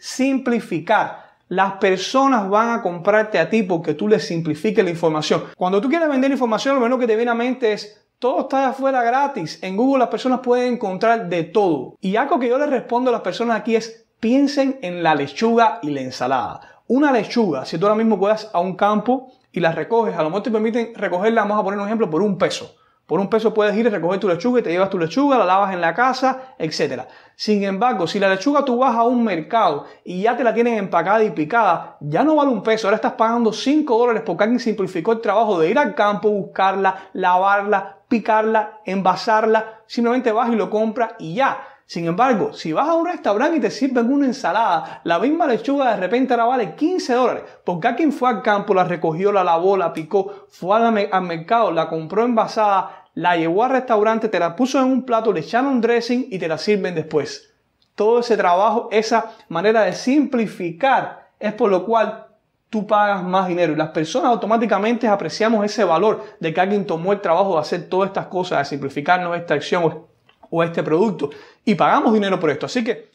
simplificar. Las personas van a comprarte a ti porque tú les simplifiques la información. Cuando tú quieres vender información, lo menos que te viene a mente es todo está afuera gratis. En Google las personas pueden encontrar de todo. Y algo que yo les respondo a las personas aquí es piensen en la lechuga y la ensalada. Una lechuga, si tú ahora mismo puedas a un campo y la recoges, a lo mejor te permiten recogerla, vamos a poner un ejemplo, por un peso. Por un peso puedes ir a recoger tu lechuga y te llevas tu lechuga, la lavas en la casa, etc. Sin embargo, si la lechuga tú vas a un mercado y ya te la tienen empacada y picada, ya no vale un peso, ahora estás pagando 5 dólares porque alguien simplificó el trabajo de ir al campo, buscarla, lavarla, picarla, envasarla, simplemente vas y lo compras y ya. Sin embargo, si vas a un restaurante y te sirven una ensalada, la misma lechuga de repente ahora vale 15 dólares, porque alguien fue al campo, la recogió, la lavó, la picó, fue al mercado, la compró envasada, la llevó al restaurante, te la puso en un plato, le echaron dressing y te la sirven después. Todo ese trabajo, esa manera de simplificar es por lo cual tú pagas más dinero y las personas automáticamente apreciamos ese valor de que alguien tomó el trabajo de hacer todas estas cosas, de simplificarnos esta acción o este producto y pagamos dinero por esto. Así que,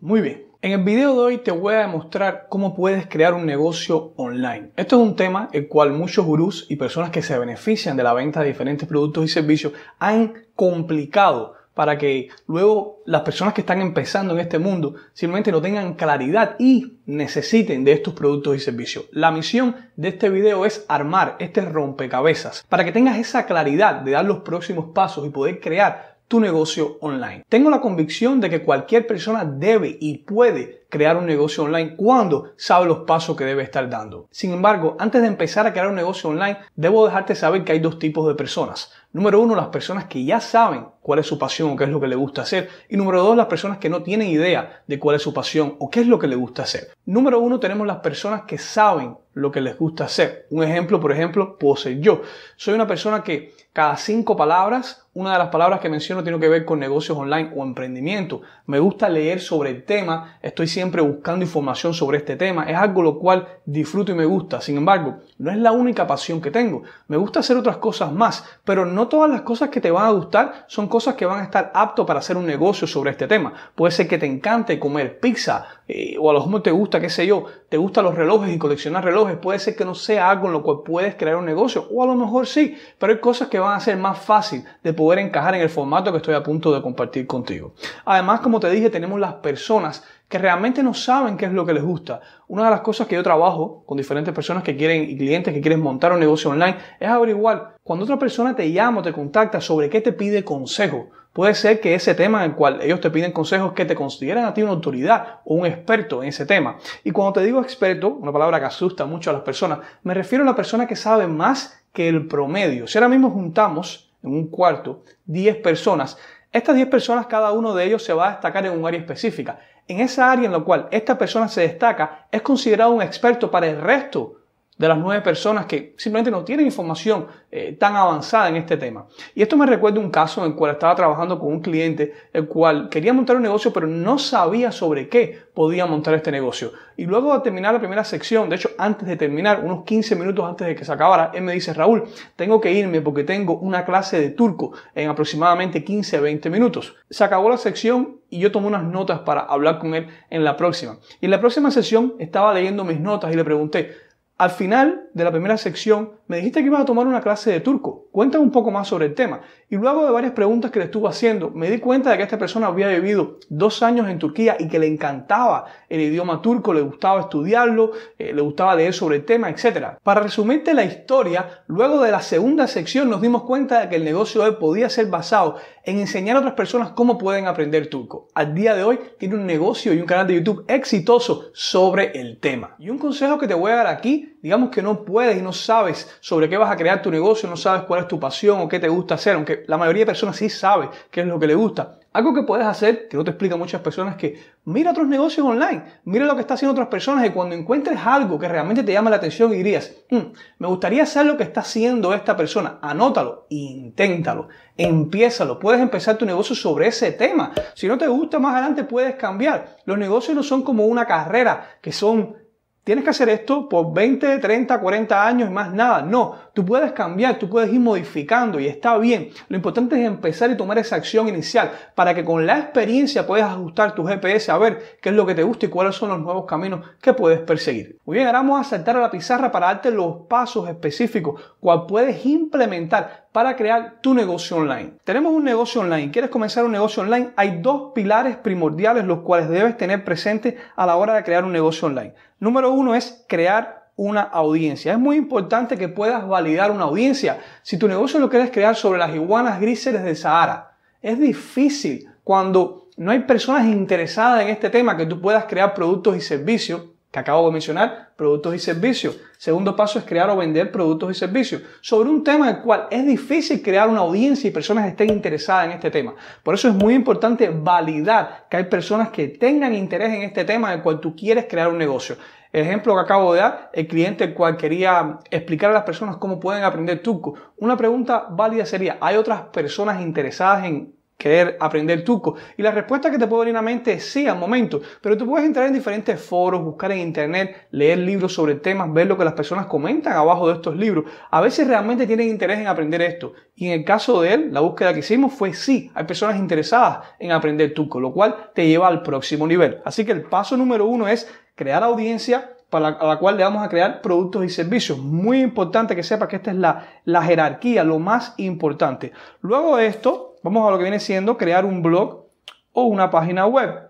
muy bien. En el video de hoy te voy a demostrar cómo puedes crear un negocio online. Esto es un tema el cual muchos gurús y personas que se benefician de la venta de diferentes productos y servicios han complicado para que luego las personas que están empezando en este mundo simplemente no tengan claridad y necesiten de estos productos y servicios. La misión de este video es armar este rompecabezas para que tengas esa claridad de dar los próximos pasos y poder crear tu negocio online. Tengo la convicción de que cualquier persona debe y puede crear un negocio online cuando sabe los pasos que debe estar dando. Sin embargo, antes de empezar a crear un negocio online, debo dejarte saber que hay dos tipos de personas. Número uno, las personas que ya saben cuál es su pasión o qué es lo que le gusta hacer. Y número dos, las personas que no tienen idea de cuál es su pasión o qué es lo que le gusta hacer. Número uno, tenemos las personas que saben lo que les gusta hacer. Un ejemplo, por ejemplo, puedo ser yo. Soy una persona que cada cinco palabras, una de las palabras que menciono tiene que ver con negocios online o emprendimiento. Me gusta leer sobre el tema, estoy siempre buscando información sobre este tema. Es algo lo cual disfruto y me gusta. Sin embargo, no es la única pasión que tengo. Me gusta hacer otras cosas más, pero no todas las cosas que te van a gustar son cosas que van a estar aptos para hacer un negocio sobre este tema. Puede ser que te encante comer pizza eh, o a lo mejor te gusta, qué sé yo, te gustan los relojes y coleccionar relojes. Puede ser que no sea algo en lo cual puedes crear un negocio o a lo mejor sí, pero hay cosas que van a ser más fácil de poder encajar en el formato que estoy a punto de compartir contigo. Además, como te dije, tenemos las personas que realmente no saben qué es lo que les gusta. Una de las cosas que yo trabajo con diferentes personas que quieren y clientes que quieren montar un negocio online es averiguar cuando otra persona te llama o te contacta sobre qué te pide consejo. Puede ser que ese tema en el cual ellos te piden consejos que te consideran a ti una autoridad o un experto en ese tema. Y cuando te digo experto, una palabra que asusta mucho a las personas, me refiero a la persona que sabe más que el promedio. Si ahora mismo juntamos en un cuarto 10 personas, estas 10 personas, cada uno de ellos se va a destacar en un área específica. En esa área en la cual esta persona se destaca, es considerado un experto para el resto de las nueve personas que simplemente no tienen información eh, tan avanzada en este tema. Y esto me recuerda un caso en el cual estaba trabajando con un cliente, el cual quería montar un negocio, pero no sabía sobre qué podía montar este negocio. Y luego de terminar la primera sección, de hecho antes de terminar, unos 15 minutos antes de que se acabara, él me dice, Raúl, tengo que irme porque tengo una clase de turco en aproximadamente 15 20 minutos. Se acabó la sección y yo tomé unas notas para hablar con él en la próxima. Y en la próxima sesión estaba leyendo mis notas y le pregunté, al final de la primera sección me dijiste que ibas a tomar una clase de turco. Cuéntame un poco más sobre el tema. Y luego de varias preguntas que le estuve haciendo, me di cuenta de que esta persona había vivido dos años en Turquía y que le encantaba el idioma turco, le gustaba estudiarlo, eh, le gustaba leer sobre el tema, etc. Para resumirte la historia, luego de la segunda sección nos dimos cuenta de que el negocio de él podía ser basado en enseñar a otras personas cómo pueden aprender turco. Al día de hoy tiene un negocio y un canal de YouTube exitoso sobre el tema. Y un consejo que te voy a dar aquí, digamos que no puedes y no sabes sobre qué vas a crear tu negocio, no sabes cuál es tu pasión o qué te gusta hacer, aunque la mayoría de personas sí sabe qué es lo que le gusta. Algo que puedes hacer, que no te explica muchas personas, que mira otros negocios online, mira lo que está haciendo otras personas y cuando encuentres algo que realmente te llama la atención y dirías, mm, me gustaría hacer lo que está haciendo esta persona, anótalo, inténtalo, empiézalo, puedes empezar tu negocio sobre ese tema. Si no te gusta más adelante puedes cambiar. Los negocios no son como una carrera, que son tienes que hacer esto por 20, 30, 40 años y más nada. No, tú puedes cambiar, tú puedes ir modificando y está bien. Lo importante es empezar y tomar esa acción inicial para que con la experiencia puedas ajustar tu GPS a ver qué es lo que te gusta y cuáles son los nuevos caminos que puedes perseguir. Muy bien, ahora vamos a saltar a la pizarra para darte los pasos específicos cual puedes implementar para crear tu negocio online. Tenemos un negocio online, quieres comenzar un negocio online, hay dos pilares primordiales los cuales debes tener presentes a la hora de crear un negocio online. Número uno es crear una audiencia. Es muy importante que puedas validar una audiencia. Si tu negocio lo quieres crear sobre las iguanas grises del Sahara, es difícil cuando no hay personas interesadas en este tema que tú puedas crear productos y servicios que acabo de mencionar, productos y servicios. Segundo paso es crear o vender productos y servicios sobre un tema en el cual es difícil crear una audiencia y personas estén interesadas en este tema. Por eso es muy importante validar que hay personas que tengan interés en este tema en el cual tú quieres crear un negocio. El ejemplo que acabo de dar, el cliente el cual quería explicar a las personas cómo pueden aprender turco. Una pregunta válida sería, ¿hay otras personas interesadas en querer aprender turco? Y la respuesta que te puede venir a mente es sí, al momento, pero tú puedes entrar en diferentes foros, buscar en internet, leer libros sobre temas, ver lo que las personas comentan abajo de estos libros. A veces realmente tienen interés en aprender esto. Y en el caso de él, la búsqueda que hicimos fue sí, hay personas interesadas en aprender turco, lo cual te lleva al próximo nivel. Así que el paso número uno es crear audiencia para la cual le vamos a crear productos y servicios. Muy importante que sepa que esta es la, la jerarquía, lo más importante. Luego de esto, Vamos a lo que viene siendo crear un blog o una página web.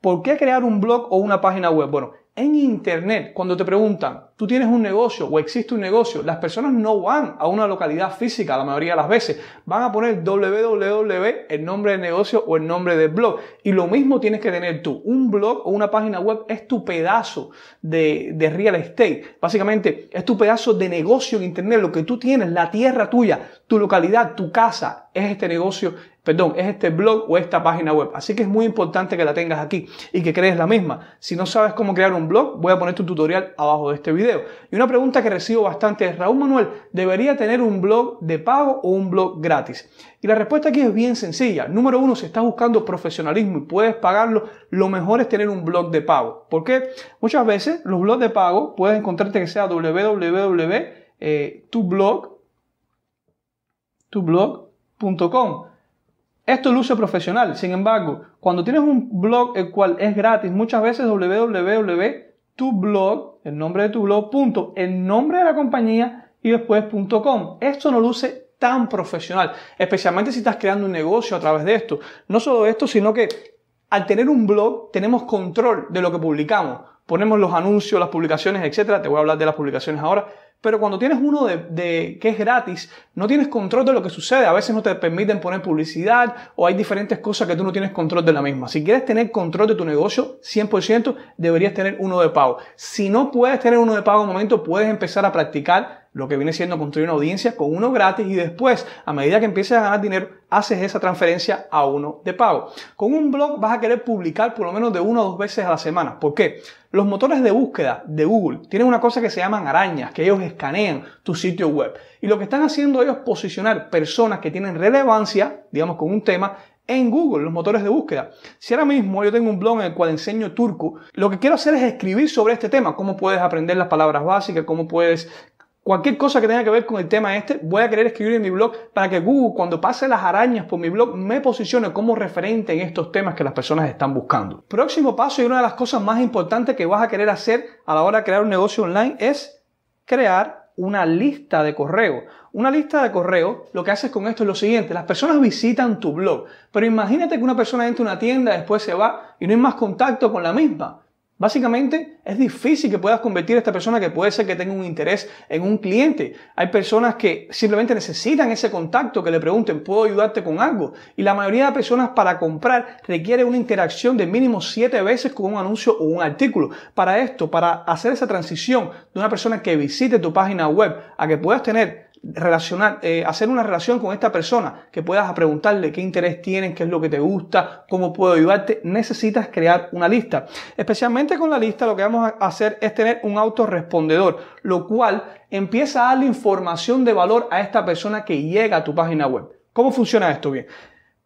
¿Por qué crear un blog o una página web? Bueno, en Internet, cuando te preguntan, tú tienes un negocio o existe un negocio, las personas no van a una localidad física la mayoría de las veces. Van a poner www, el nombre del negocio o el nombre del blog. Y lo mismo tienes que tener tú. Un blog o una página web es tu pedazo de, de real estate. Básicamente, es tu pedazo de negocio en Internet. Lo que tú tienes, la tierra tuya, tu localidad, tu casa, es este negocio perdón, es este blog o esta página web. Así que es muy importante que la tengas aquí y que crees la misma. Si no sabes cómo crear un blog, voy a poner tu tutorial abajo de este video. Y una pregunta que recibo bastante es, Raúl Manuel, ¿debería tener un blog de pago o un blog gratis? Y la respuesta aquí es bien sencilla. Número uno, si estás buscando profesionalismo y puedes pagarlo, lo mejor es tener un blog de pago. ¿Por qué? Muchas veces los blogs de pago puedes encontrarte que sea www.tublog.com esto luce profesional, sin embargo, cuando tienes un blog el cual es gratis, muchas veces www.tublog, el nombre de tu blog, punto, el nombre de la compañía y después .com. Esto no luce tan profesional, especialmente si estás creando un negocio a través de esto. No solo esto, sino que al tener un blog tenemos control de lo que publicamos. Ponemos los anuncios, las publicaciones, etcétera. Te voy a hablar de las publicaciones ahora pero cuando tienes uno de, que es gratis, no tienes control de lo que sucede. A veces no te permiten poner publicidad o hay diferentes cosas que tú no tienes control de la misma. Si quieres tener control de tu negocio 100%, deberías tener uno de pago. Si no puedes tener uno de pago en un momento, puedes empezar a practicar lo que viene siendo construir una audiencia con uno gratis y después, a medida que empieces a ganar dinero, haces esa transferencia a uno de pago. Con un blog vas a querer publicar por lo menos de una o dos veces a la semana. ¿Por qué? Los motores de búsqueda de Google tienen una cosa que se llaman arañas, que ellos escanean tu sitio web. Y lo que están haciendo ellos es posicionar personas que tienen relevancia, digamos, con un tema, en Google, los motores de búsqueda. Si ahora mismo yo tengo un blog en el cual enseño turco, lo que quiero hacer es escribir sobre este tema, cómo puedes aprender las palabras básicas, cómo puedes Cualquier cosa que tenga que ver con el tema este, voy a querer escribir en mi blog para que Google, cuando pase las arañas por mi blog, me posicione como referente en estos temas que las personas están buscando. Próximo paso y una de las cosas más importantes que vas a querer hacer a la hora de crear un negocio online es crear una lista de correo. Una lista de correo, lo que haces con esto es lo siguiente, las personas visitan tu blog, pero imagínate que una persona entra a una tienda, después se va y no hay más contacto con la misma. Básicamente es difícil que puedas convertir a esta persona que puede ser que tenga un interés en un cliente. Hay personas que simplemente necesitan ese contacto, que le pregunten, ¿puedo ayudarte con algo? Y la mayoría de personas para comprar requiere una interacción de mínimo siete veces con un anuncio o un artículo. Para esto, para hacer esa transición de una persona que visite tu página web a que puedas tener relacionar, eh, hacer una relación con esta persona, que puedas preguntarle qué interés tienen, qué es lo que te gusta, cómo puedo ayudarte, necesitas crear una lista. Especialmente con la lista lo que vamos a hacer es tener un autorrespondedor, lo cual empieza a darle información de valor a esta persona que llega a tu página web. ¿Cómo funciona esto? Bien.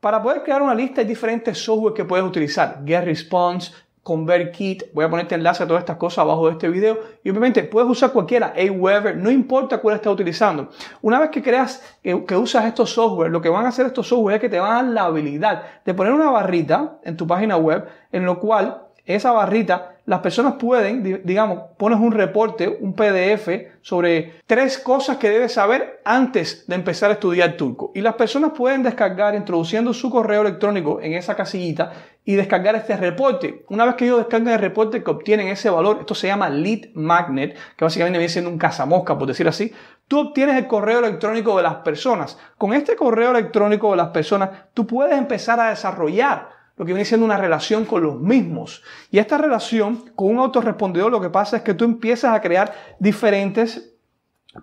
Para poder crear una lista hay diferentes software que puedes utilizar. GetResponse, ConvertKit. Voy a ponerte enlace a todas estas cosas abajo de este video. Y obviamente puedes usar cualquiera, Aweber, no importa cuál estés utilizando. Una vez que creas que, que, usas estos software, lo que van a hacer estos software es que te van a dar la habilidad de poner una barrita en tu página web en lo cual esa barrita, las personas pueden, digamos, pones un reporte, un PDF sobre tres cosas que debes saber antes de empezar a estudiar turco. Y las personas pueden descargar introduciendo su correo electrónico en esa casillita y descargar este reporte. Una vez que ellos descargan el reporte que obtienen ese valor, esto se llama lead magnet, que básicamente viene siendo un cazamosca, por decir así, tú obtienes el correo electrónico de las personas. Con este correo electrónico de las personas, tú puedes empezar a desarrollar lo que viene siendo una relación con los mismos. Y esta relación con un autorrespondedor lo que pasa es que tú empiezas a crear diferentes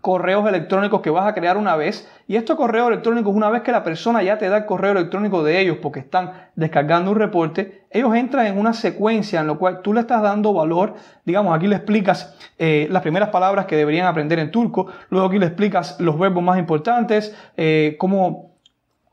correos electrónicos que vas a crear una vez y estos correos electrónicos una vez que la persona ya te da el correo electrónico de ellos porque están descargando un reporte ellos entran en una secuencia en la cual tú le estás dando valor digamos aquí le explicas eh, las primeras palabras que deberían aprender en turco luego aquí le explicas los verbos más importantes eh, cómo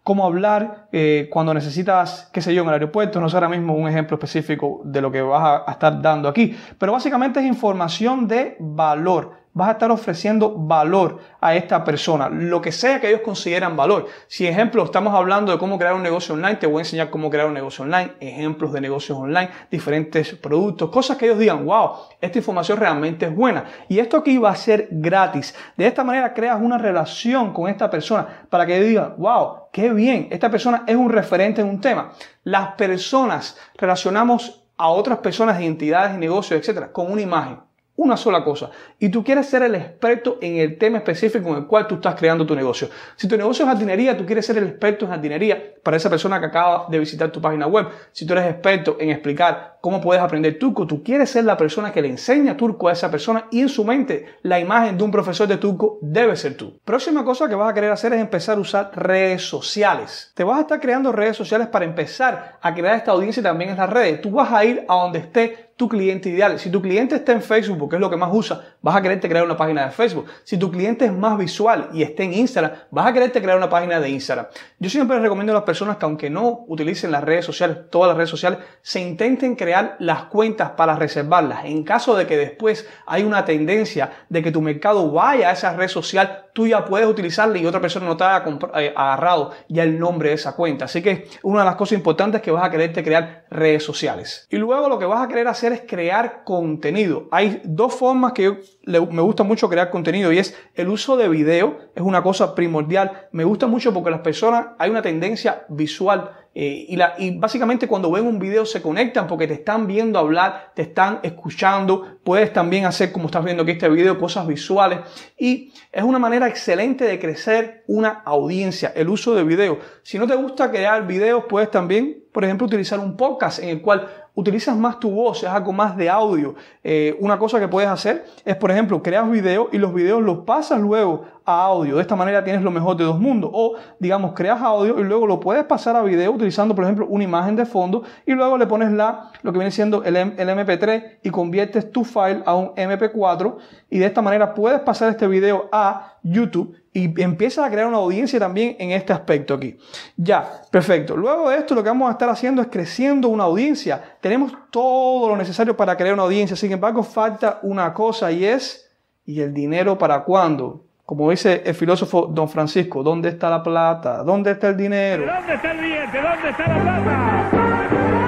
cómo hablar eh, cuando necesitas, qué sé yo, en el aeropuerto. No sé ahora mismo un ejemplo específico de lo que vas a, estar dando aquí, pero básicamente es información de valor vas a estar ofreciendo valor a esta persona, lo que sea que ellos consideran valor. Si ejemplo estamos hablando de cómo crear un negocio online, te voy a enseñar cómo crear un negocio online, ejemplos de negocios online, diferentes productos, cosas que ellos digan, wow, esta información realmente es buena. Y esto aquí va a ser gratis. De esta manera creas una relación con esta persona para que digan, wow, qué bien, esta persona es un referente en un tema. Las personas relacionamos a otras personas, entidades y negocios, etcétera, con una imagen una sola cosa y tú quieres ser el experto en el tema específico en el cual tú estás creando tu negocio. Si tu negocio es jardinería, tú quieres ser el experto en jardinería para esa persona que acaba de visitar tu página web. Si tú eres experto en explicar cómo puedes aprender turco, tú quieres ser la persona que le enseña turco a esa persona y en su mente la imagen de un profesor de turco debe ser tú. Próxima cosa que vas a querer hacer es empezar a usar redes sociales. Te vas a estar creando redes sociales para empezar a crear esta audiencia también en las redes. Tú vas a ir a donde esté tu cliente ideal. Si tu cliente está en Facebook, que es lo que más usa, vas a quererte crear una página de Facebook. Si tu cliente es más visual y está en Instagram, vas a quererte crear una página de Instagram. Yo siempre recomiendo a las personas que aunque no utilicen las redes sociales, todas las redes sociales, se intenten crear las cuentas para reservarlas. En caso de que después hay una tendencia de que tu mercado vaya a esa red social, tú ya puedes utilizarla y otra persona no te haya eh, agarrado ya el nombre de esa cuenta. Así que una de las cosas importantes es que vas a quererte crear redes sociales. Y luego lo que vas a querer hacer es crear contenido. Hay dos formas que me gusta mucho crear contenido y es el uso de video, es una cosa primordial. Me gusta mucho porque las personas, hay una tendencia visual eh, y, básicamente cuando ven un video se conectan porque te están viendo hablar, te están escuchando, puedes también hacer como estás viendo aquí este video, cosas visuales y es una manera excelente de crecer una audiencia, el uso de video. Si no te gusta crear videos, puedes también, por ejemplo, utilizar un podcast en el cual utilizas más tu voz, es algo más de audio. Eh, una cosa que puedes hacer es, por ejemplo, creas videos y los videos los pasas luego a audio. De esta manera tienes lo mejor de dos mundos. O, digamos, creas audio y luego lo puedes pasar a video utilizando, por ejemplo, una imagen de fondo y luego le pones la, lo que viene siendo el, el MP3 y conviertes tu file a un MP4 y de esta manera puedes pasar este video a YouTube y empiezas a crear una audiencia también en este aspecto aquí. Ya, perfecto. Luego de esto lo que vamos a estar haciendo es creciendo una audiencia. Tenemos todo lo necesario para crear una audiencia. Sin embargo, falta una cosa y es, ¿y el dinero para cuándo? Como dice el filósofo don Francisco, ¿dónde está la plata? ¿Dónde está el dinero? ¿Dónde está el billete? ¿Dónde está la plata?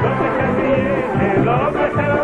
¿Dónde está el billete? ¿Dónde está la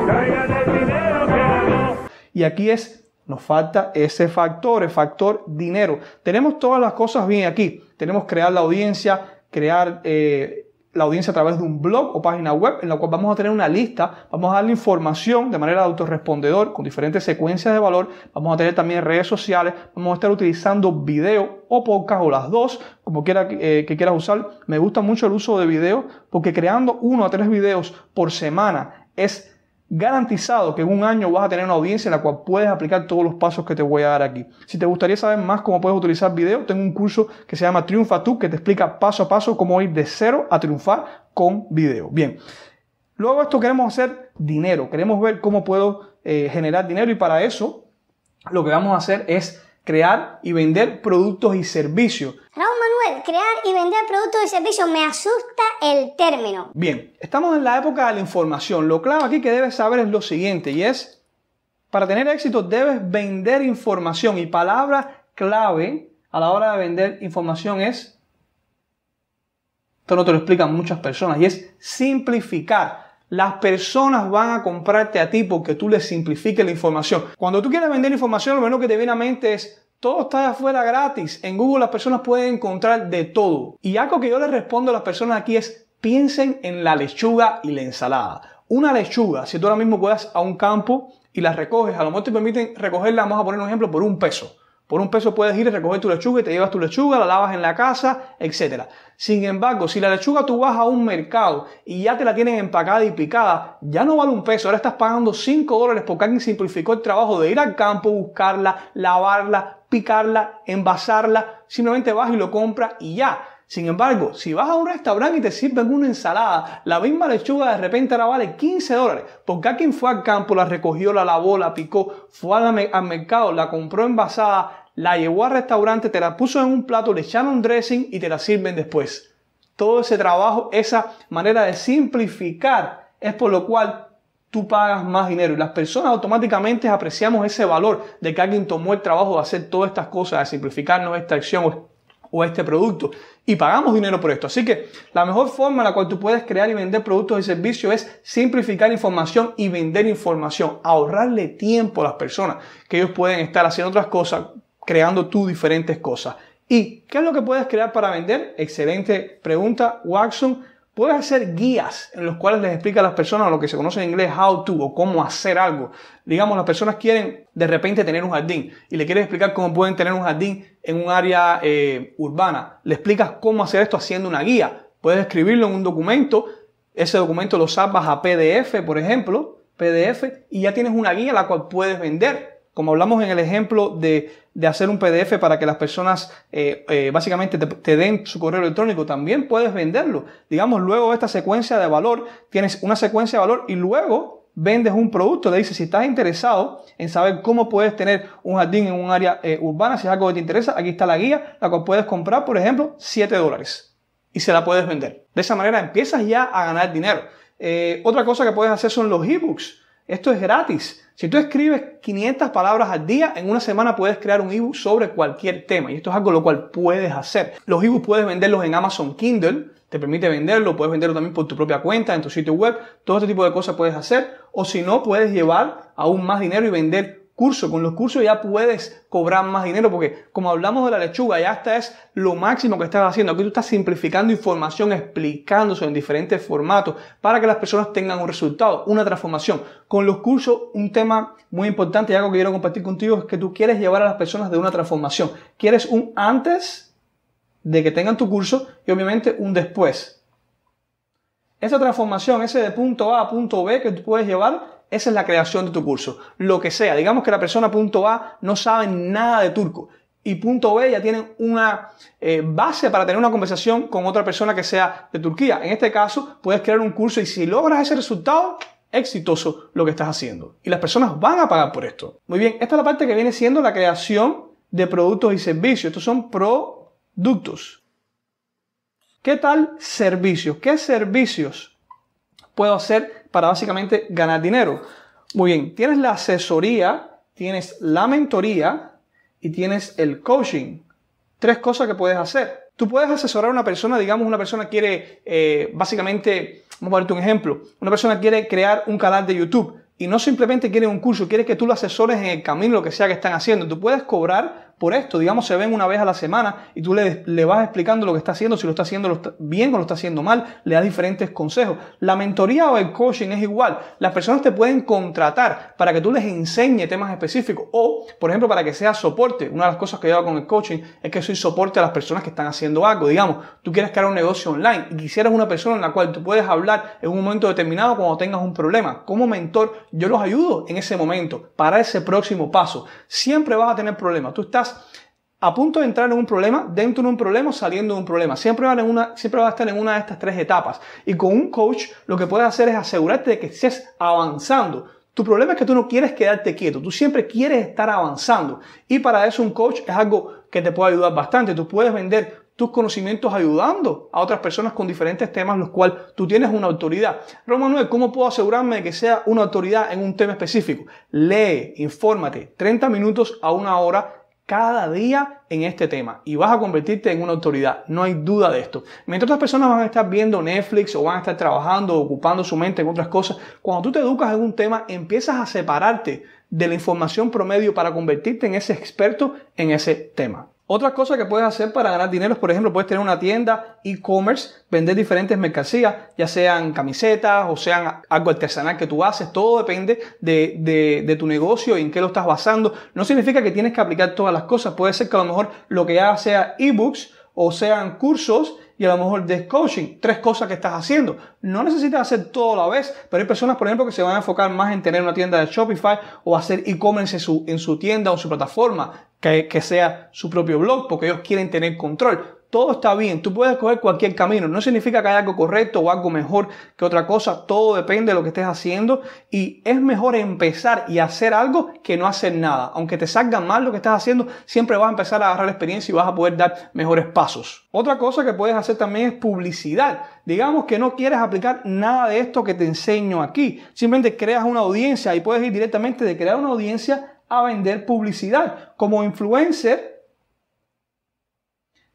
plata? El dinero que Y aquí es nos falta ese factor, el factor dinero. Tenemos todas las cosas bien aquí. Tenemos crear la audiencia, crear eh, la audiencia a través de un blog o página web en la cual vamos a tener una lista, vamos a darle información de manera autorrespondedor con diferentes secuencias de valor, vamos a tener también redes sociales, vamos a estar utilizando video o podcast o las dos, como quiera eh, que quieras usar. Me gusta mucho el uso de video porque creando uno a tres videos por semana es garantizado que en un año vas a tener una audiencia en la cual puedes aplicar todos los pasos que te voy a dar aquí. Si te gustaría saber más cómo puedes utilizar video, tengo un curso que se llama Triunfa tú, que te explica paso a paso cómo ir de cero a triunfar con video. Bien, luego esto queremos hacer dinero, queremos ver cómo puedo eh, generar dinero y para eso lo que vamos a hacer es crear y vender productos y servicios. Raúl Manuel, crear y vender productos y servicios, me asusta el término. Bien, estamos en la época de la información. Lo clave aquí que debes saber es lo siguiente y es, para tener éxito debes vender información y palabra clave a la hora de vender información es, esto no te lo explican muchas personas, y es simplificar. Las personas van a comprarte a ti porque tú les simplifiques la información. Cuando tú quieres vender información, lo menos que te viene a mente es todo está afuera gratis. En Google las personas pueden encontrar de todo. Y algo que yo les respondo a las personas aquí es piensen en la lechuga y la ensalada. Una lechuga, si tú ahora mismo puedes a un campo y la recoges, a lo mejor te permiten recogerla, vamos a poner un ejemplo, por un peso. Por un peso puedes ir a recoger tu lechuga y te llevas tu lechuga, la lavas en la casa, etc. Sin embargo, si la lechuga tú vas a un mercado y ya te la tienen empacada y picada, ya no vale un peso, ahora estás pagando 5 dólares porque alguien simplificó el trabajo de ir al campo, buscarla, lavarla, picarla, envasarla, simplemente vas y lo compras y ya. Sin embargo, si vas a un restaurante y te sirven una ensalada, la misma lechuga de repente ahora vale 15 dólares, porque a quien fue al campo, la recogió, la lavó, la picó, fue al, mercado, la compró envasada, la llevó al restaurante, te la puso en un plato, le echaron dressing y te la sirven después. Todo ese trabajo, esa manera de simplificar es por lo cual tú pagas más dinero y las personas automáticamente apreciamos ese valor de que alguien tomó el trabajo de hacer todas estas cosas, de simplificarnos esta acción o este producto y pagamos dinero por esto. Así que la mejor forma en la cual tú puedes crear y vender productos y servicios es simplificar información y vender información, ahorrarle tiempo a las personas que ellos pueden estar haciendo otras cosas, creando tú diferentes cosas. ¿Y qué es lo que puedes crear para vender? Excelente pregunta, Watson. Puedes hacer guías en los cuales les explica a las personas lo que se conoce en inglés how to o cómo hacer algo. Digamos, las personas quieren de repente tener un jardín y le quieres explicar cómo pueden tener un jardín en un área eh, urbana. Le explicas cómo hacer esto haciendo una guía. Puedes escribirlo en un documento. Ese documento lo salvas a PDF, por ejemplo, PDF, y ya tienes una guía la cual puedes vender como hablamos en el ejemplo de, hacer un PDF para que las personas eh, eh, básicamente te, den su correo electrónico, también puedes venderlo. Digamos, luego de esta secuencia de valor, tienes una secuencia de valor y luego vendes un producto. Le dices, si estás interesado en saber cómo puedes tener un jardín en un área eh, urbana, si es algo que te interesa, aquí está la guía, la cual puedes comprar, por ejemplo, 7 dólares y se la puedes vender. De esa manera empiezas ya a ganar dinero. otra cosa que puedes hacer son los ebooks. Esto es gratis. Si tú escribes 500 palabras al día, en una semana puedes crear un ebook sobre cualquier tema. Y esto es algo lo cual puedes hacer. Los ebooks puedes venderlos en Amazon Kindle, te permite venderlo, puedes venderlo también por tu propia cuenta, en tu sitio web. Todo este tipo de cosas puedes hacer. O si no, puedes llevar aún más dinero y vender curso. Con los cursos ya puedes cobrar más dinero porque como hablamos de la lechuga, ya hasta es lo máximo que estás haciendo. Aquí tú estás simplificando información, explicándose en diferentes formatos para que las personas tengan un resultado, una transformación. Con los cursos, un tema muy importante y algo que quiero compartir contigo es que tú quieres llevar a las personas de una transformación. Quieres un antes de que tengan tu curso y obviamente un después. Esa transformación, ese de punto A a punto B que tú puedes llevar, esa es la creación de tu curso. Lo que sea, digamos que la persona punto A no sabe nada de turco y punto B ya tienen una eh, base para tener una conversación con otra persona que sea de Turquía. En este caso, puedes crear un curso y si logras ese resultado, exitoso lo que estás haciendo. Y las personas van a pagar por esto. Muy bien, esta es la parte que viene siendo la creación de productos y servicios. Estos son productos. ¿Qué tal servicios? ¿Qué servicios puedo hacer para básicamente ganar dinero. Muy bien, tienes la asesoría, tienes la mentoría y tienes el coaching. Tres cosas que puedes hacer. Tú puedes asesorar a una persona, digamos, una persona quiere, eh, básicamente, vamos a ponerte un ejemplo, una persona quiere crear un canal de YouTube y no simplemente quiere un curso, quiere que tú lo asesores en el camino, lo que sea que están haciendo. Tú puedes cobrar por esto. Digamos, se ven una vez a la semana y tú le, le vas explicando lo que está haciendo, si lo está haciendo bien o lo está haciendo mal, le das diferentes consejos. La mentoría o el coaching es igual. Las personas te pueden contratar para que tú les enseñe temas específicos o, por ejemplo, para que sea soporte. Una de las cosas que yo hago con el coaching es que soy soporte a las personas que están haciendo algo. Digamos, tú quieres crear un negocio online y quisieras una persona en la cual tú puedes hablar en un momento determinado cuando tengas un problema. Como mentor, yo los ayudo en ese momento para ese próximo paso. Siempre vas a tener problemas. Tú estás a punto de entrar en un problema, dentro de un problema, saliendo de un problema. Siempre va, en una, siempre va a estar en una de estas tres etapas. Y con un coach lo que puedes hacer es asegurarte de que estés avanzando Tu problema es que tú no quieres quedarte quieto, tú siempre quieres estar avanzando. Y para eso un coach es algo que te puede ayudar bastante. Tú puedes vender tus conocimientos ayudando a otras personas con diferentes temas, los cuales tú tienes una autoridad. Romanuel, ¿cómo puedo asegurarme de que sea una autoridad en un tema específico? Lee, infórmate, 30 minutos a una hora cada día en este tema y vas a convertirte en una autoridad, no hay duda de esto. Mientras otras personas van a estar viendo Netflix o van a estar trabajando, ocupando su mente en otras cosas, cuando tú te educas en un tema, empiezas a separarte de la información promedio para convertirte en ese experto en ese tema. Otra cosa que puedes hacer para ganar dinero es, por ejemplo, puedes tener una tienda e-commerce, vender diferentes mercancías, ya sean camisetas o sean algo artesanal que tú haces. Todo depende de, de, tu negocio y en qué lo estás basando. No significa que tienes que aplicar todas las cosas. Puede ser que a lo mejor lo que hagas sea ebooks o sean cursos y a lo mejor de coaching, tres cosas que estás haciendo. No necesitas hacer todo a la vez, pero hay personas, por ejemplo, que se van a enfocar más en tener una tienda de Shopify o hacer e-commerce en su, en su tienda o su plataforma que, sea su propio blog, porque ellos quieren tener control. Todo está bien, tú puedes coger cualquier camino, no significa que haya algo correcto o algo mejor que otra cosa, todo depende de lo que estés haciendo y es mejor empezar y hacer algo que no hacer nada. Aunque te salga mal lo que estás haciendo, siempre vas a empezar a agarrar experiencia y vas a poder dar mejores pasos. Otra cosa que puedes hacer también es publicidad. Digamos que no quieres aplicar nada de esto que te enseño aquí, simplemente creas una audiencia y puedes ir directamente de crear una audiencia a vender publicidad. Como influencer,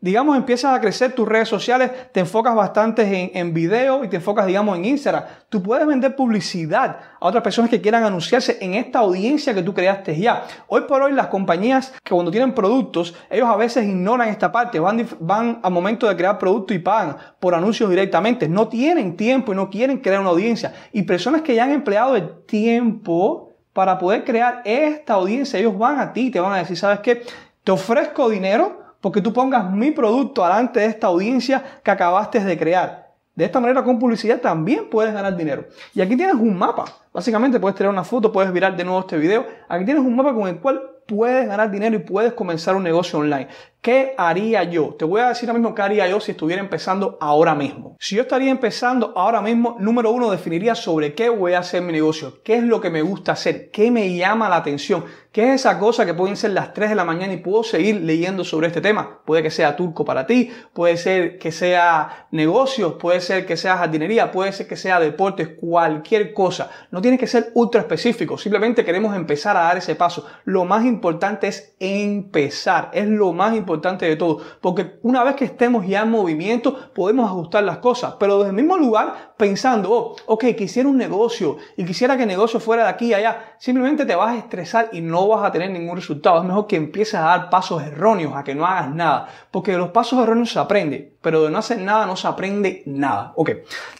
digamos, empiezas a crecer tus redes sociales, te enfocas bastante en, en video y te enfocas, digamos, en Instagram. Tú puedes vender publicidad a otras personas que quieran anunciarse en esta audiencia que tú creaste ya. Hoy por hoy las compañías que cuando tienen productos, ellos a veces ignoran esta parte, van, van al momento de crear producto y pagan por anuncios directamente. No tienen tiempo y no quieren crear una audiencia. Y personas que ya han empleado el tiempo para poder crear esta audiencia. Ellos van a ti te van a decir, ¿sabes qué? Te ofrezco dinero porque tú pongas mi producto delante de esta audiencia que acabaste de crear. De esta manera con publicidad también puedes ganar dinero. Y aquí tienes un mapa. Básicamente puedes tirar una foto, puedes mirar de nuevo este video. Aquí tienes un mapa con el cual puedes ganar dinero y puedes comenzar un negocio online. ¿Qué haría yo? Te voy a decir ahora mismo qué haría yo si estuviera empezando ahora mismo. Si yo estaría empezando ahora mismo, número uno, definiría sobre qué voy a hacer mi negocio, qué es lo que me gusta hacer, qué me llama la atención, qué es esa cosa que pueden ser las 3 de la mañana y puedo seguir leyendo sobre este tema. Puede que sea turco para ti, puede ser que sea negocios, puede ser que sea jardinería, puede ser que sea deportes, cualquier cosa. No tiene que ser ultra específico, simplemente queremos empezar a dar ese paso. Lo más importante es empezar, es lo más importante importante de todo, porque una vez que estemos ya en movimiento, podemos ajustar las cosas, pero desde el mismo lugar, pensando, oh, ok, quisiera un negocio y quisiera que el negocio fuera de aquí y allá, simplemente te vas a estresar y no vas a tener ningún resultado. Es mejor que empieces a dar pasos erróneos, a que no hagas nada, porque de los pasos erróneos se aprende, pero de no hacer nada no se aprende nada. Ok,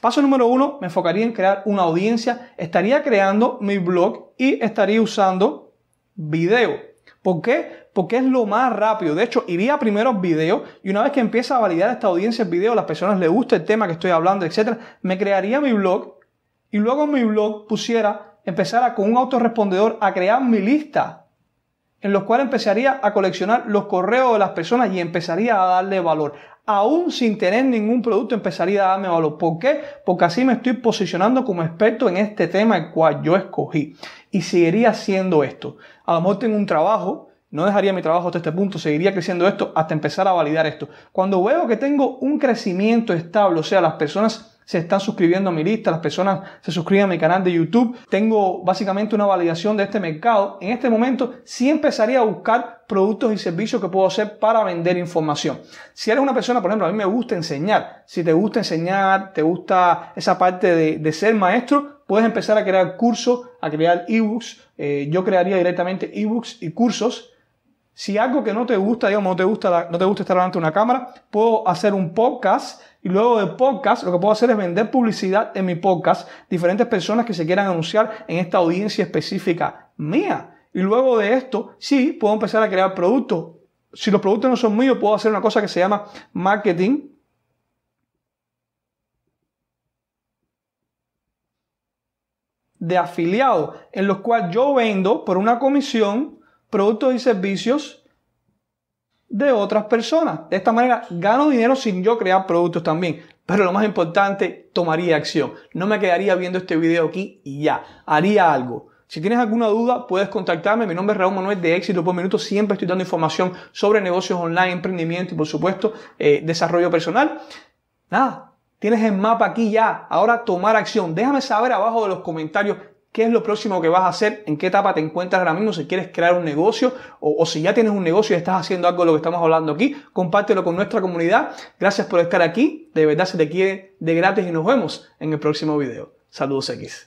paso número uno, me enfocaría en crear una audiencia, estaría creando mi blog y estaría usando video. ¿Por qué? Porque es lo más rápido. De hecho, iría primero al video y una vez que empieza a validar esta audiencia el video, las personas les gusta el tema que estoy hablando, etc., me crearía mi blog y luego mi blog pusiera, empezara con un autorrespondedor a crear mi lista en los cuales empezaría a coleccionar los correos de las personas y empezaría a darle valor. Aún sin tener ningún producto empezaría a darme valor. ¿Por qué? Porque así me estoy posicionando como experto en este tema el cual yo escogí. Y seguiría haciendo esto. A lo mejor tengo un trabajo, no dejaría mi trabajo hasta este punto, seguiría creciendo esto hasta empezar a validar esto. Cuando veo que tengo un crecimiento estable, o sea, las personas se están suscribiendo a mi lista, las personas se suscriben a mi canal de YouTube, tengo básicamente una validación de este mercado, en este momento sí empezaría a buscar productos y servicios que puedo hacer para vender información. Si eres una persona, por ejemplo, a mí me gusta enseñar, si te gusta enseñar, te gusta esa parte de, ser maestro, puedes empezar a crear cursos, a crear ebooks, eh, yo crearía directamente ebooks y cursos si algo que no te gusta, digamos, no te gusta, no te gusta estar delante de una cámara, puedo hacer un podcast y luego del podcast lo que puedo hacer es vender publicidad en mi podcast, diferentes personas que se quieran anunciar en esta audiencia específica mía. Y luego de esto, sí, puedo empezar a crear productos. Si los productos no son míos, puedo hacer una cosa que se llama marketing de afiliado, en los cuales yo vendo por una comisión productos y servicios de otras personas. De esta manera gano dinero sin yo crear productos también. Pero lo más importante, tomaría acción. No me quedaría viendo este video aquí y ya. Haría algo. Si tienes alguna duda, puedes contactarme. Mi nombre es Raúl Manuel de Éxito por Minuto. Siempre estoy dando información sobre negocios online, emprendimiento y, por supuesto, eh, desarrollo personal. Nada, tienes el mapa aquí ya. Ahora tomar acción. Déjame saber abajo de los comentarios qué es lo próximo que vas a hacer, en qué etapa te encuentras ahora mismo, si quieres crear un negocio o, si ya tienes un negocio y estás haciendo algo de lo que estamos hablando aquí, compártelo con nuestra comunidad. Gracias por estar aquí, de verdad se te quiere de gratis y nos vemos en el próximo video. Saludos X.